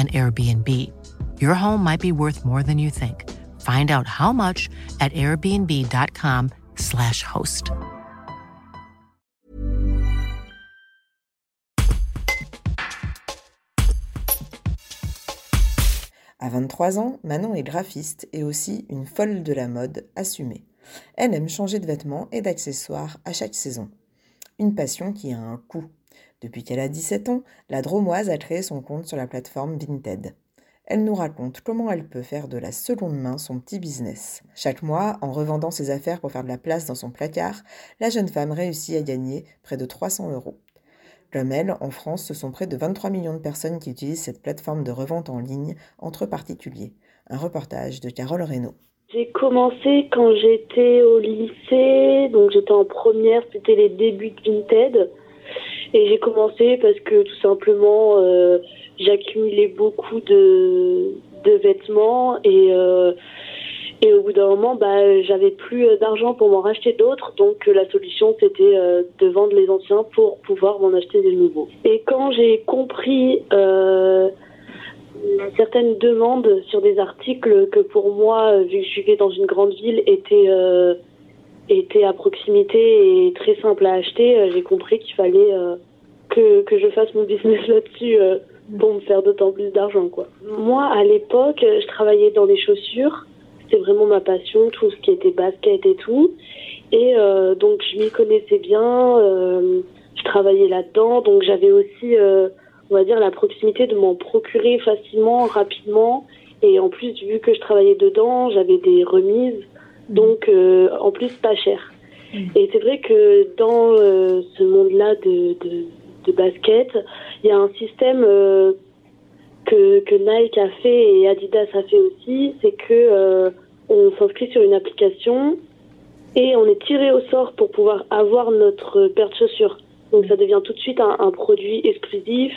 an Airbnb. Your home might be worth more than you think. Find out how much at airbnb.com/slash host. À 23 ans, Manon est graphiste et aussi une folle de la mode assumée. Elle aime changer de vêtements et d'accessoires à chaque saison. Une passion qui a un coût. Depuis qu'elle a 17 ans, la Dromoise a créé son compte sur la plateforme Vinted. Elle nous raconte comment elle peut faire de la seconde main son petit business. Chaque mois, en revendant ses affaires pour faire de la place dans son placard, la jeune femme réussit à gagner près de 300 euros. Comme elle, en France, ce sont près de 23 millions de personnes qui utilisent cette plateforme de revente en ligne entre particuliers. Un reportage de Carole Reynaud. J'ai commencé quand j'étais au lycée, donc j'étais en première, c'était les débuts de Vinted. Et j'ai commencé parce que tout simplement, euh, j'accumulais beaucoup de, vêtements et, euh, et au bout d'un moment, bah, j'avais plus d'argent pour m'en racheter d'autres. Donc la solution, c'était euh, de vendre les anciens pour pouvoir m'en acheter des nouveaux. Et quand j'ai compris certaines demandes sur des articles que pour moi, vu que je vivais dans une grande ville, étaient était à proximité et très simple à acheter, euh, j'ai compris qu'il fallait euh, que, que je fasse mon business là-dessus euh, pour me faire d'autant plus d'argent. quoi. Moi, à l'époque, je travaillais dans les chaussures. C'était vraiment ma passion, tout ce qui était basket et tout. Et donc, je m'y connaissais bien. je travaillais là-dedans. Donc, j'avais aussi, on va dire, la proximité de m'en procurer facilement, rapidement. Et en plus, vu que je travaillais dedans, j'avais des remises donc euh, en plus pas cher. Mm. Et c'est vrai que dans euh, ce monde-là de, de, de, basket, il y a un système euh, que, que Nike a fait et Adidas a fait aussi, c'est que on s'inscrit sur une application et on est tiré au sort pour pouvoir avoir notre paire de chaussures. Donc ça devient tout de suite un, un produit exclusif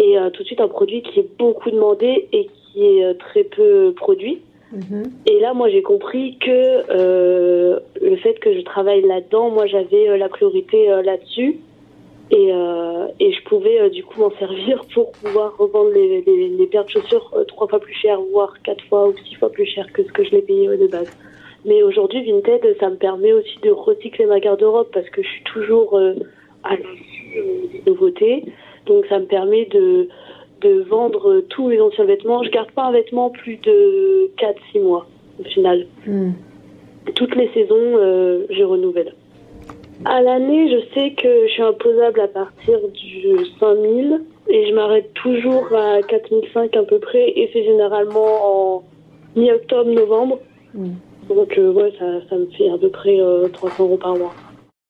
et tout de suite un produit qui est beaucoup demandé et qui est très peu produit. Mhm. Et là, moi, j'ai compris que euh, le fait que je travaille là-dedans, moi, j'avais euh, la priorité euh, là-dessus. Et, et je pouvais du coup m'en servir pour pouvoir revendre les, les, paires de chaussures trois fois plus chères, voire quatre fois ou six fois plus chères que ce que je les payais de base. Mais aujourd'hui, Vinted, ça me permet aussi de recycler ma garde-robe parce que je suis toujours à l'affût des nouveautés. Donc ça me permet de, de vendre tous mes anciens vêtements. Je garde pas un vêtement plus de 4-6 mois au final. Hmm. Toutes les saisons, euh, je renouvelle. À l'année, je sais que je suis imposable à partir du 5000 et je m'arrête toujours à 4005 à peu près et c'est généralement en mi-octobre, novembre. Hmm. Donc euh, ouais, ça, ça, me fait à peu près 300 euh, euros par mois.